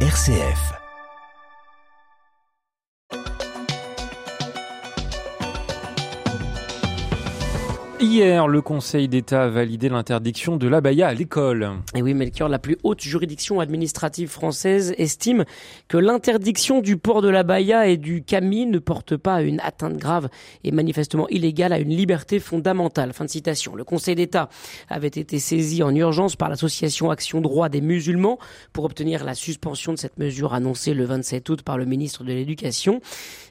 RCF. Hier, le Conseil d'État a validé l'interdiction de l'abaya à l'école. Et oui, Melchior, la plus haute juridiction administrative française estime que l'interdiction du port de l'abaya et du camis ne porte pas une atteinte grave et manifestement illégale à une liberté fondamentale. Fin de citation. Le Conseil d'État avait été saisi en urgence par l'association Action Droit des musulmans pour obtenir la suspension de cette mesure annoncée le 27 août par le ministre de l'Éducation.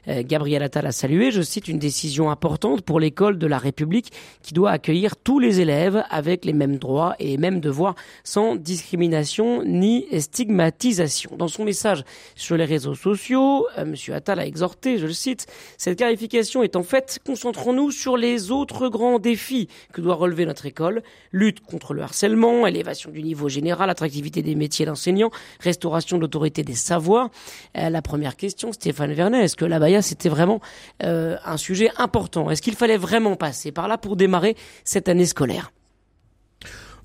Euh, Gabriel Attal a salué, je cite, une décision importante pour l'école de la République qui doit accueillir tous les élèves avec les mêmes droits et mêmes devoirs sans discrimination ni stigmatisation. Dans son message sur les réseaux sociaux, euh, M. Attal a exhorté, je le cite, cette clarification est en fait, concentrons-nous sur les autres grands défis que doit relever notre école, lutte contre le harcèlement, élévation du niveau général, attractivité des métiers d'enseignants, restauration de l'autorité des savoirs. Euh, la première question, Stéphane Vernet, est-ce que la Baïa c'était vraiment euh, un sujet important? Est-ce qu'il fallait vraiment passer par là pour démarrer cette année scolaire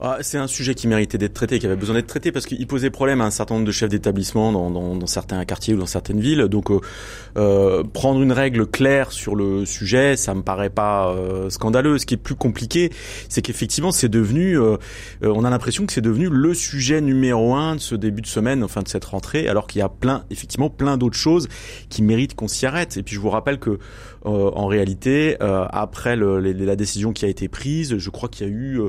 ah, c'est un sujet qui méritait d'être traité, qui avait besoin d'être traité parce qu'il posait problème à un certain nombre de chefs d'établissement dans, certains quartiers ou dans certaines villes. Donc, euh, euh, prendre une règle claire sur le sujet, ça me paraît pas euh, scandaleux. Ce qui est plus compliqué, c'est qu'effectivement, c'est devenu, on a l'impression que c'est devenu le sujet numéro un de ce début de semaine, enfin de cette rentrée, alors qu'il y a plein, effectivement, plein d'autres choses qui méritent qu'on s'y arrête. Et puis, je vous rappelle que, en réalité, après la décision qui a été prise, je crois qu'il y a eu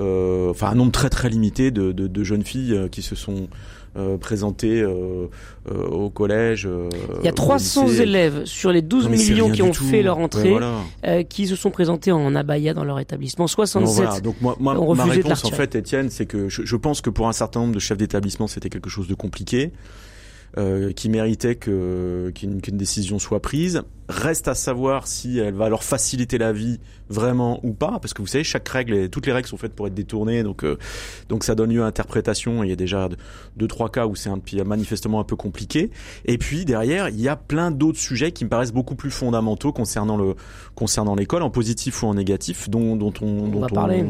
enfin un nombre très très limité de, de, de jeunes filles euh, qui se sont euh, présentées euh, euh, au collège. Il y a 300 élèves sur les 12 millions qui ont tout. fait leur entrée ouais, voilà. qui se sont présentés en abaya dans leur établissement. 67 non, voilà. Donc moi, moi ont ma réponse en fait, Étienne, c'est que je, je, pense que pour un certain nombre de chefs d'établissement, c'était quelque chose de compliqué. Euh, qui méritait que qu'une qu décision soit prise. Reste à savoir si elle va leur faciliter la vie vraiment ou pas, parce que vous savez, chaque règle, toutes les règles sont faites pour être détournées, donc euh, donc ça donne lieu à interprétation. Il y a déjà deux trois cas où c'est un manifestement un peu compliqué. Et puis derrière, il y a plein d'autres sujets qui me paraissent beaucoup plus fondamentaux concernant le concernant l'école, en positif ou en négatif, dont dont on, on dont va on, parler.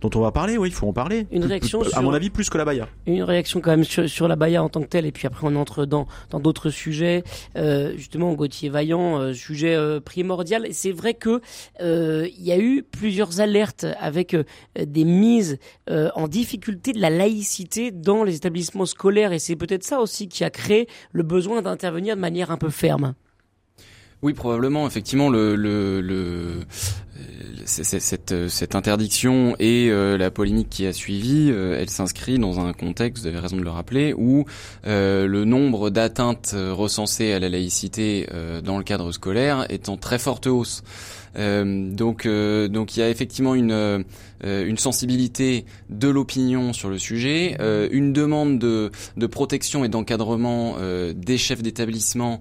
dont on va parler. Oui, il faut en parler. Une réaction, à sur, mon avis, plus que la Baïa. Une réaction quand même sur, sur la Baïa en tant que telle, et puis après on entre dans dans d'autres sujets. Euh, justement, Gauthier Vaillant, euh, sujet euh, primordial. C'est vrai que euh, y a eu plusieurs alertes avec euh, des mises en difficulté de la laïcité dans les établissements scolaires, et c'est peut-être ça aussi qui a créé le besoin d'intervenir de manière un peu ferme. Oui, probablement. Effectivement, le, le, le cette, cette, interdiction et euh, la polémique qui a suivi, euh, elle s'inscrit dans un contexte, vous avez raison de le rappeler, où euh, le nombre d'atteintes recensées à la laïcité dans le cadre scolaire est en très forte hausse. donc, donc il y a effectivement une une sensibilité de l'opinion sur le sujet, une demande de, de protection et d'encadrement des chefs d'établissement,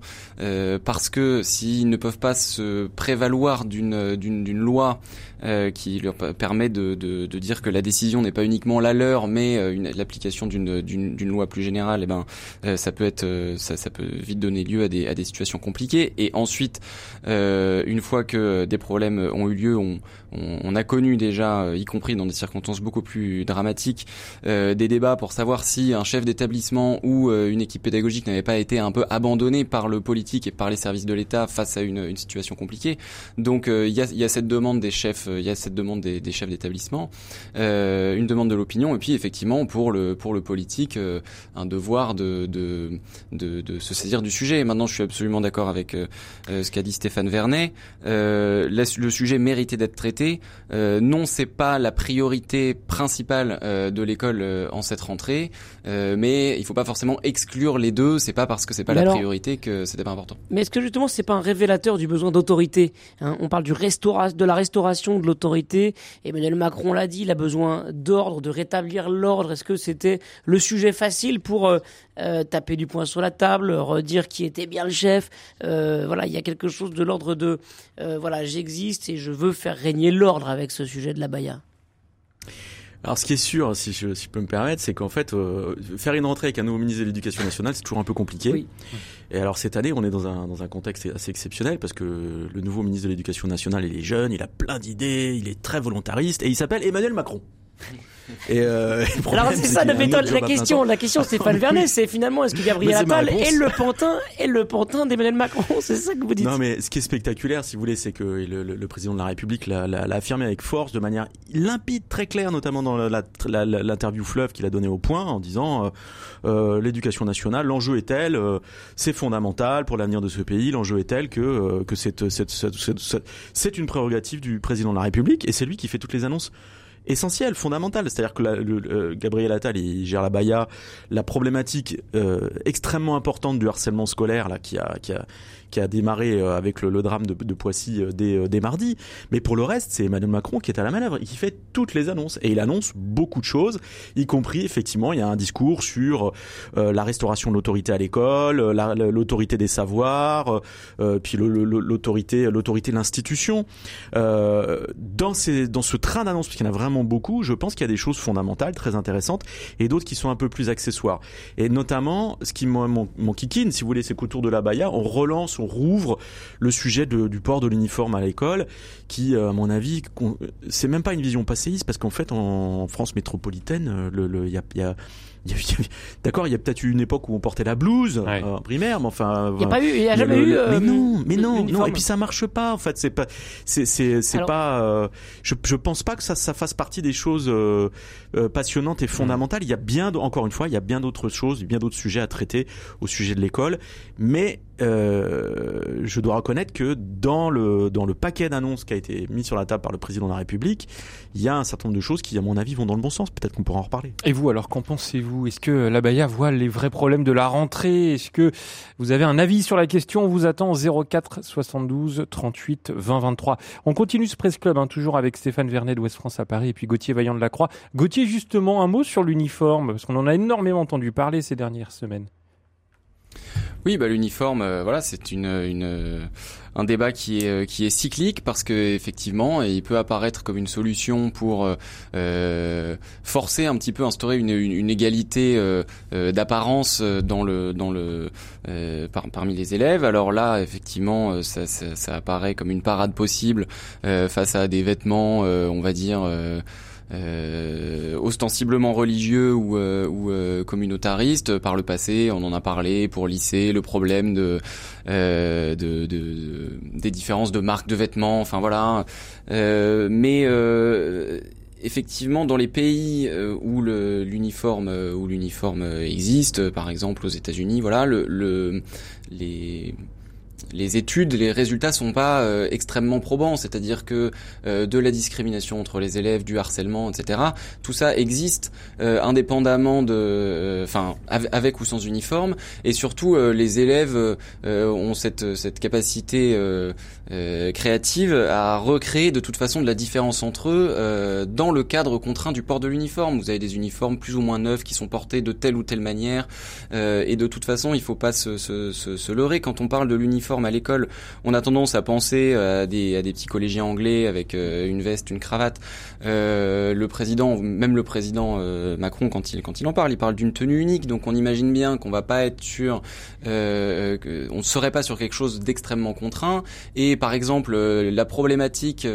parce que s'ils ne peuvent pas se prévaloir d'une d'une loi euh, qui leur permet de, de, de, dire que la décision n'est pas uniquement la leur, mais euh, l'application d'une, loi plus générale, eh ben euh, ça peut être euh, ça, ça peut vite donner lieu à des, à des situations compliquées. Et ensuite, euh, une fois que des problèmes ont eu lieu, on, on, a connu déjà, compris dans des circonstances beaucoup plus dramatiques, des débats pour savoir si un chef d'établissement ou une équipe pédagogique n'avait pas été un peu abandonné par le politique et par les services de l'État face à une, une situation compliquée. Donc il y a, y, a, cette demande des chefs il y a cette demande des, des chefs d'établissement, euh, une demande de l'opinion, et puis effectivement pour le pour le politique euh, un devoir de de, de de, se saisir du sujet. Et maintenant, je suis absolument d'accord avec euh, ce qu'a dit Stéphane Vernet. Euh, le sujet méritait d'être traité. Euh, non, c'est pas la priorité principale euh, de l'école en cette rentrée, mais il faut pas forcément exclure les deux. C'est pas parce que c'est pas mais la alors, priorité que c'était pas important. Mais est-ce que justement c'est pas un révélateur du besoin d'autorité hein? On parle du restaura de la restauration de l'autorité. Emmanuel Macron l'a dit, il a besoin d'ordre, de rétablir l'ordre. Est-ce que c'était le sujet facile pour euh, euh, taper du poing sur la table, redire qui était bien le chef? Euh, Voilà, il y a quelque chose de l'ordre de euh, voilà, j'existe et je veux faire régner l'ordre avec ce sujet de la Baïa. Alors, ce qui est sûr, si je, si je peux me permettre, c'est qu'en fait, euh, faire une rentrée avec un nouveau ministre de l'Éducation nationale, c'est toujours un peu compliqué. Oui. Et alors, cette année, on est dans un, dans un contexte assez exceptionnel parce que le nouveau ministre de l'Éducation nationale, il est jeune, il a plein d'idées, il est très volontariste et il s'appelle Emmanuel Macron. Et euh, Alors c'est ça la méthode, la question, la question Stéphane Vernet, c'est finalement est-ce que Gabriel Attal est le pantin est le pantin d'Emmanuel Macron C'est ça que vous dites. Non mais ce qui est spectaculaire, si vous voulez, c'est que le, le, le, président de la République l'a affirmé avec force, de manière limpide, très claire, notamment dans l'interview fleuve qu'il a donné au point, en disant euh, euh l'éducation nationale, l'enjeu est tel, euh, c'est fondamental pour l'avenir de ce pays, l'enjeu est tel que c'est une prérogative du président de la République et c'est lui qui fait toutes les annonces essentiel, fondamental. C'est-à-dire que le, euh, Gabriel Attal, il gère la Baïa, la problématique euh, extrêmement importante du harcèlement scolaire là, qui a, qui a, qui a démarré euh, avec le, drame de, de Poissy euh, dès, euh, dès, mardi. Mais pour le reste, c'est Emmanuel Macron qui est à la manœuvre et qui fait toutes les annonces. Et il annonce beaucoup de choses, y compris effectivement, il y a un discours sur la restauration de l'autorité à l'école, l'autorité des savoirs, euh, puis l'autorité, l'autorité de l'institution. Euh, dans, ces, dans ce train d'annonces, parce qu'il y en a vraiment beaucoup, je pense qu'il y a des choses fondamentales, très intéressantes, et d'autres qui sont un peu plus accessoires. Et notamment, ce qui mon, mon kikine, si vous voulez, c'est qu'autour de la Baïa, on relance on rouvre le sujet du port de l'uniforme à l'école, qui, euh, à mon avis, c'est même pas une vision passéiste, parce qu'en fait, en, France métropolitaine, euh, il y a D'accord, il y a peut-être eu une époque où on portait la blouse euh, en primaire, mais enfin. Il n'y a pas eu, il y a jamais eu. mais non, mais non, non. Et puis ça marche pas. En fait, c'est pas, c'est, c'est, c'est pas. Euh, je, je pense pas que ça, ça fasse partie des choses euh, passionnantes et mm. fondamentales. Il y a bien, encore une fois, il y a bien d'autres choses, bien d'autres sujets à traiter au sujet de l'école. Mais je dois reconnaître que dans le dans le paquet d'annonces qui a été mis sur la table par le président de la République, il y a un certain nombre de choses qui, à mon avis, vont dans le bon sens. Peut-être qu'on pourra en reparler. Et vous, alors, qu'en pensez-vous? Est-ce que la Baïa voit les vrais problèmes de la rentrée? Est-ce que vous avez un avis sur la question? On vous attend 04 72 38 20 23. On continue ce Presse Club, hein, toujours avec Stéphane Vernet de West France à Paris et puis Gauthier Vaillant de la Croix. Gauthier, justement, un mot sur l'uniforme, parce qu'on en a énormément entendu parler ces dernières semaines. Oui, bah l'uniforme, euh, voilà, c'est une, une un débat qui est qui est cyclique parce que effectivement, il peut apparaître comme une solution pour euh, forcer un petit peu instaurer une, une, égalité euh, d'apparence dans le dans le parmi les élèves. Alors là, effectivement, ça, ça, ça, apparaît comme une parade possible face à des vêtements, on va dire euh, ostensiblement religieux ou, euh, ou euh, communautariste. Par le passé, on en a parlé pour lisser le problème de, de, de, des différences de marques de vêtements. Enfin voilà. mais effectivement, dans les pays où l'uniforme où l'uniforme existe, par exemple aux États-Unis, voilà, le, le les les études, les résultats sont pas euh, extrêmement probants, c'est-à-dire que euh, de la discrimination entre les élèves, du harcèlement, etc. Tout ça existe euh, indépendamment de, enfin, avec ou sans uniforme, et surtout les élèves ont cette cette capacité créative à recréer de toute façon de la différence entre eux dans le cadre contraint du port de l'uniforme. Vous avez des uniformes plus ou moins neufs qui sont portés de telle ou telle manière, et de toute façon, il faut pas se, se, se, se leurrer quand on parle de l'uniforme à l'école, on a tendance à penser à des, à petits collégiens anglais avec euh, une veste, une cravate. Euh, le président, même le président euh, Macron, quand il quand il en parle, il parle d'une tenue unique. Donc on imagine bien qu'on va pas être sur, euh, ne serait pas sur quelque chose d'extrêmement contraint. Et par exemple, la problématique,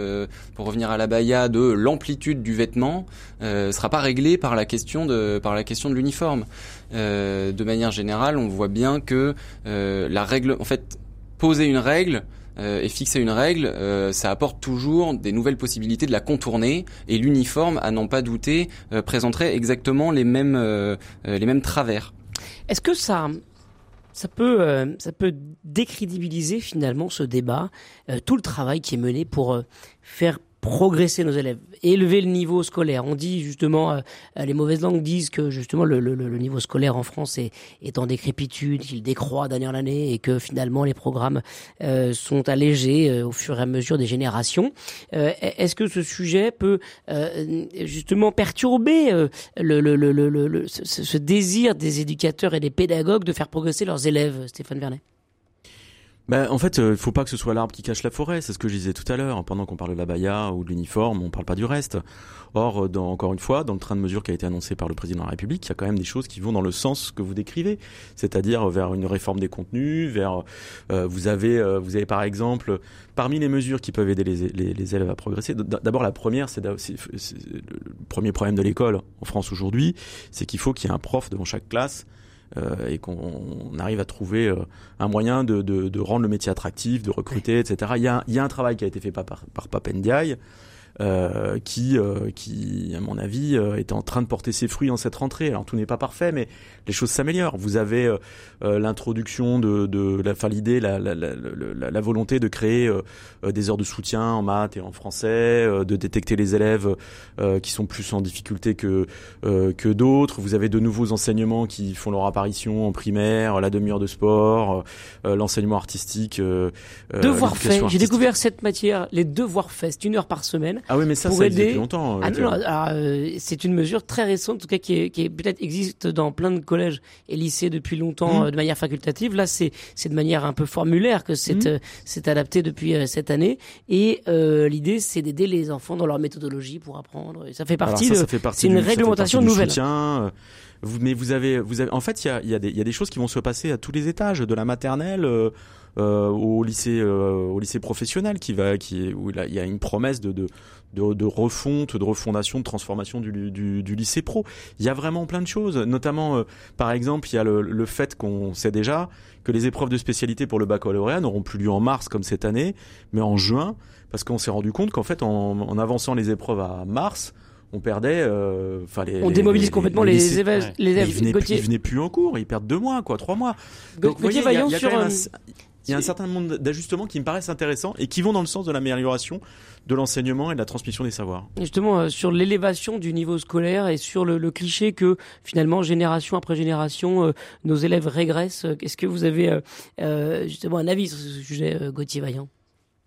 pour revenir à la Baïa, de l'amplitude du vêtement, euh, sera pas réglée par la question de par la question de l'uniforme. de manière générale, on voit bien que la règle, en fait, poser une règle euh, et fixer une règle, euh, ça apporte toujours des nouvelles possibilités de la contourner. Et l'uniforme, à n'en pas douter, euh, présenterait exactement les mêmes les mêmes travers. Est-ce que ça ça peut ça peut décrédibiliser finalement ce débat, tout le travail qui est mené pour faire progresser nos élèves, élever le niveau scolaire. On dit justement, euh, les mauvaises langues disent que justement le, le, le niveau scolaire en France est, est en décrépitude, qu'il décroît d'année en année et que finalement les programmes euh, sont allégés euh, au fur et à mesure des générations. Est-ce que ce sujet peut justement perturber le, le, ce, ce désir des éducateurs et des pédagogues de faire progresser leurs élèves, Stéphane Vernet? Ben, en fait, il euh, faut pas que ce soit l'arbre qui cache la forêt. C'est ce que je disais tout à l'heure. Pendant qu'on parle de la baya ou de l'uniforme, on parle pas du reste. Or, euh, dans, encore une fois, dans le train de mesures qui a été annoncé par le président de la République, il y a quand même des choses qui vont dans le sens que vous décrivez, c'est-à-dire vers une réforme des contenus, vers euh, vous avez vous avez par exemple parmi les mesures qui peuvent aider les, les, les élèves à progresser. D'abord, la première, c'est le premier problème de l'école en France aujourd'hui, c'est qu'il faut qu'il y ait un prof devant chaque classe euh, et qu'on arrive à trouver euh, un moyen de, de, de, rendre le métier attractif, de recruter, etc. Il y, a, il y a un travail qui a été fait par, par, par Papendiaï euh, qui, euh, qui, à mon avis, euh, est en train de porter ses fruits en cette rentrée. Alors tout n'est pas parfait, mais les choses s'améliorent. Vous avez euh, l'introduction de, de la, enfin l'idée, la, la, la, la, volonté de créer des heures de soutien en maths et en français, de détecter les élèves qui sont plus en difficulté que que d'autres. Vous avez de nouveaux enseignements qui font leur apparition en primaire, la demi-heure de sport, l'enseignement artistique. devoirs faits. J'ai découvert cette matière, les devoirs faits, une heure par semaine. Ah oui, mais ça, ça aider... depuis longtemps. Ah non, euh, c'est une mesure très récente, en tout cas qui, est, qui est, peut-être existe dans plein de collèges et lycées depuis longtemps mmh. euh, de manière facultative. Là, c'est c'est de manière un peu formulaire que c'est mmh. euh, c'est adapté depuis cette année. Et l'idée, c'est d'aider les enfants dans leur méthodologie pour apprendre. Et ça fait partie de. C'est une réglementation nouvelle. Vous, mais vous avez, vous avez, en fait, il y a, y, a y a, des choses qui vont se passer à tous les étages, de la maternelle euh, au lycée, euh, au lycée professionnel, qui va, qui, où il y a une promesse de, de, de, de, refonte, de refondation, de transformation du, du, du, lycée pro. Il y a vraiment plein de choses, notamment, euh, par exemple, il y a le, le fait qu'on sait déjà que les épreuves de spécialité pour le baccalauréat n'auront plus lieu en mars comme cette année, mais en juin, parce qu'on s'est rendu compte qu'en fait, en, en, avançant les épreuves à mars, on perdait. Euh, enfin, on démobilise complètement les, élèves. Les élèves. Ils, venaient, plus en cours, ils perdent deux mois, quoi, trois mois. Donc, voyez, il y a, sur. Il y a un certain nombre d'ajustements qui me paraissent intéressants et qui vont dans le sens de l'amélioration de l'enseignement et de la transmission des savoirs. Justement, euh, sur l'élévation du niveau scolaire et sur le, cliché que finalement, génération après génération, euh, nos élèves régressent, est-ce que vous avez justement un avis sur ce sujet, Gauthier Vaillant?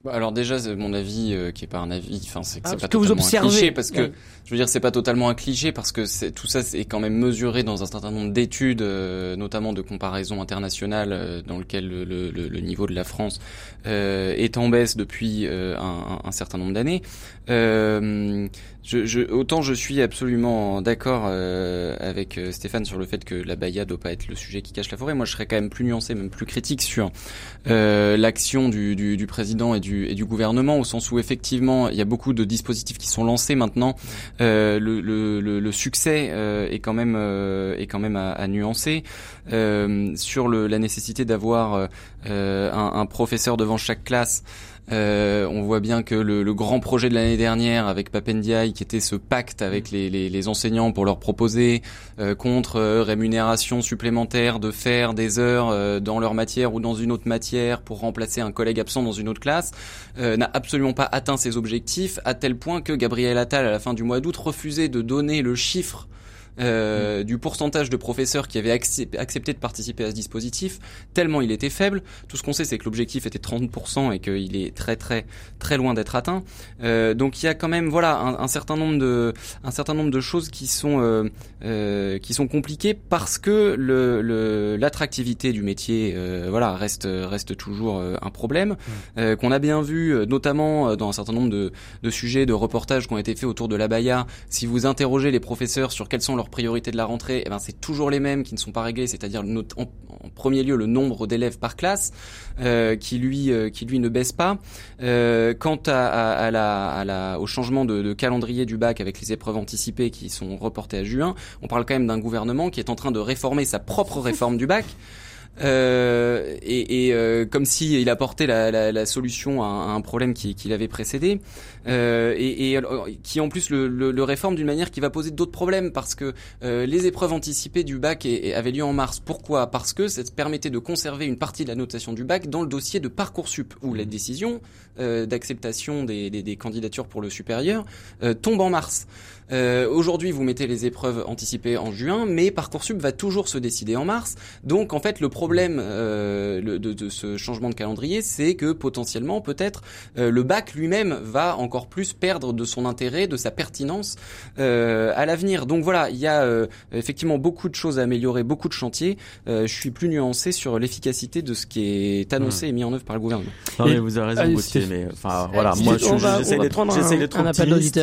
Alors déjà, mon avis, euh, qui est pas un avis, enfin c'est que ah, c'est pas totalement un cliché, parce que je veux dire, c'est pas totalement un cliché parce que c'est tout ça est quand même mesuré dans un certain nombre d'études, euh, notamment de comparaison internationale, euh, dans lequel le, le, le, niveau de la France est en baisse depuis un, un, certain nombre d'années. Je, je, autant je suis absolument d'accord avec Stéphane sur le fait que la Baïa doit pas être le sujet qui cache la forêt. Moi, je serais quand même plus nuancé, même plus critique sur l'action du, du, du président et du et du gouvernement, au sens où effectivement il y a beaucoup de dispositifs qui sont lancés maintenant. Euh, le, le, le, succès euh, est quand même euh, est quand même à, à nuancer euh, sur le, la nécessité d'avoir un, un, professeur devant chaque classe. Euh, on voit bien que le, le grand projet de l'année dernière avec Papendiaï, qui était ce pacte avec les, les, les enseignants pour leur proposer euh, contre euh, rémunération supplémentaire de faire des heures euh, dans leur matière ou dans une autre matière pour remplacer un collègue absent dans une autre classe, n'a absolument pas atteint ses objectifs à tel point que Gabriel Attal à la fin du mois d'août refusait de donner le chiffre euh, du pourcentage de professeurs qui avaient accepté de participer à ce dispositif, tellement il était faible. Tout ce qu'on sait, c'est que l'objectif était 30% et qu'il est très très très loin d'être atteint. Euh, donc il y a quand même voilà un, un, certain nombre de un certain nombre de choses qui sont euh, euh qui sont compliquées parce que le l'attractivité du métier euh, voilà reste reste toujours un problème qu'on a bien vu notamment dans un certain nombre de, de sujets de reportages qui ont été faits autour de la Baïa. Si vous interrogez les professeurs sur quels sont leurs priorités de la rentrée, eh ben c'est toujours les mêmes qui ne sont pas réglées, c'est-à-dire en, premier lieu le nombre d'élèves par classe euh, qui lui euh, qui lui ne baisse pas. Euh, quant au changement de, calendrier du bac avec les épreuves anticipées qui sont reportées à juin, on parle quand même d'un gouvernement qui est en train de réformer sa propre réforme du bac. Euh, et, et euh, comme si il apportait la, la, la solution à, un problème qui, qui l'avait précédé, euh, et, et, qui en plus le, le, le réforme d'une manière qui va poser d'autres problèmes parce que euh, les épreuves anticipées du bac avaient lieu en mars. Pourquoi? Parce que ça permettait de conserver une partie de la notation du bac dans le dossier de parcoursup où la décision euh, d'acceptation des, des, des, candidatures pour le supérieur tombe en mars. Aujourd'hui, vous mettez les épreuves anticipées en juin, mais parcoursup va toujours se décider en mars. Donc en fait, le problème euh, le, de, de, ce changement de calendrier, c'est que potentiellement, peut-être, euh, le bac lui-même va encore plus perdre de son intérêt, de sa pertinence euh, à l'avenir. Donc voilà, il y a euh, effectivement beaucoup de choses à améliorer, beaucoup de chantiers. je suis plus nuancé sur l'efficacité de ce qui est annoncé mmh. et mis en œuvre par le gouvernement. Non, mais vous avez raison, Gauthier, mais enfin voilà, moi j'essaie d'être optimiste.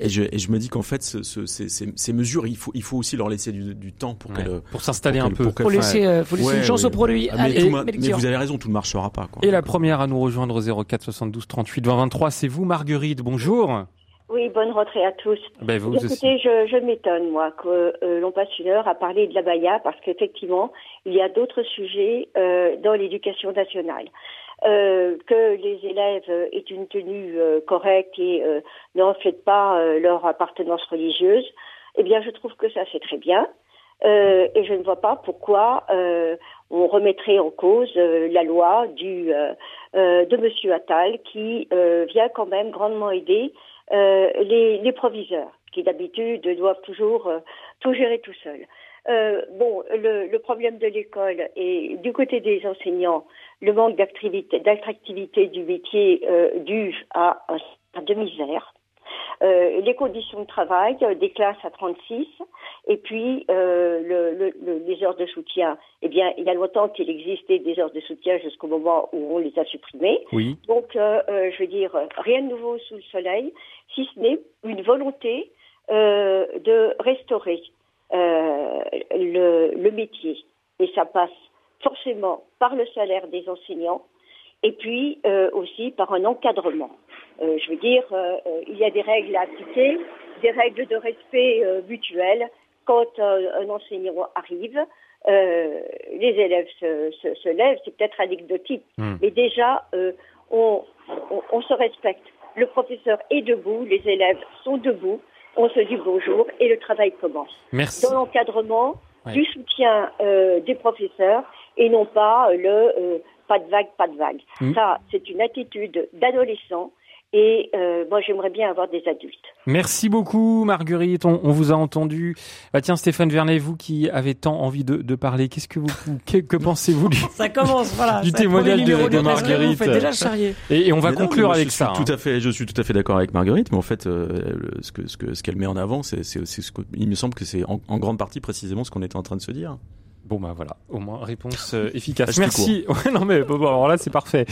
Et je, et je me dis qu'en fait, ce, ce, ces, ces, mesures, il faut, il faut aussi leur laisser du, du temps pour qu'elles pour s'installer un peu. Pour faut laisser, euh, faut laisser une chance au produit. Ah, mais, mais, vous avez raison, tout ne marchera pas. Quoi. Et la première à nous rejoindre 04 72 38 20 23, c'est vous, Marguerite. Bonjour. Oui, bonne rentrée à tous. Ben vous Écoutez, je, je m'étonne, moi, que euh, l'on passe une heure à parler de la Baïa, parce qu'effectivement, il y a d'autres sujets euh, dans l'éducation nationale. Euh, que les élèves aient une tenue euh, correcte et euh, ne reflètent pas leur appartenance religieuse, eh bien, je trouve que ça c'est très bien. et je ne vois pas pourquoi on remettrait en cause la loi du, de Monsieur Attal qui vient quand même grandement aider les, les, proviseurs qui d'habitude doivent toujours tout gérer tout seuls. Euh, bon, le, le, problème de l'école et du côté des enseignants, le manque d'attractivité du métier euh, dû à, à de misère. Euh, les conditions de travail, euh, des classes à 36, et puis euh, le, le, les heures de soutien. Eh bien, il y a longtemps qu'il existait des heures de soutien jusqu'au moment où on les a supprimées. Oui. Donc, euh, euh, je veux dire, rien de nouveau sous le soleil, si ce n'est une volonté de restaurer le, le métier. Et ça passe forcément par le salaire des enseignants et puis euh, aussi par un encadrement. Euh, je veux dire, euh, il y a des règles à appliquer, des règles de respect mutuel. Quand un enseignant arrive, les élèves se, se, se lèvent, c'est peut-être anecdotique, mmh. mais déjà, on, on, on se respecte. Le professeur est debout, les élèves sont debout, on se dit bonjour et le travail commence. Merci. Dans l'encadrement, du soutien euh, des professeurs et non pas le euh, pas de vague, pas de vague. Mmh. Ça, c'est une attitude d'adolescent et euh, moi, j'aimerais bien avoir des adultes. Merci beaucoup, Marguerite. On, on vous a entendu. Bah, tiens, Stéphane Vernet, vous qui avez tant envie de, de parler, qu'est-ce que vous, que, que pensez-vous du, ça commence, voilà, du témoignage de, de, Marguerite vous déjà charrier. Et, et on va mais conclure non, avec je ça. Suis hein. tout à fait, je suis tout à fait d'accord avec Marguerite, mais en fait, euh, ce que ce que ce qu'elle met en avant, c'est c'est ce que il me semble que c'est en, en grande partie précisément ce qu'on était en train de se dire. Bon bah voilà, au moins réponse euh, efficace. Merci. Ouais, non mais bon, alors là c'est parfait.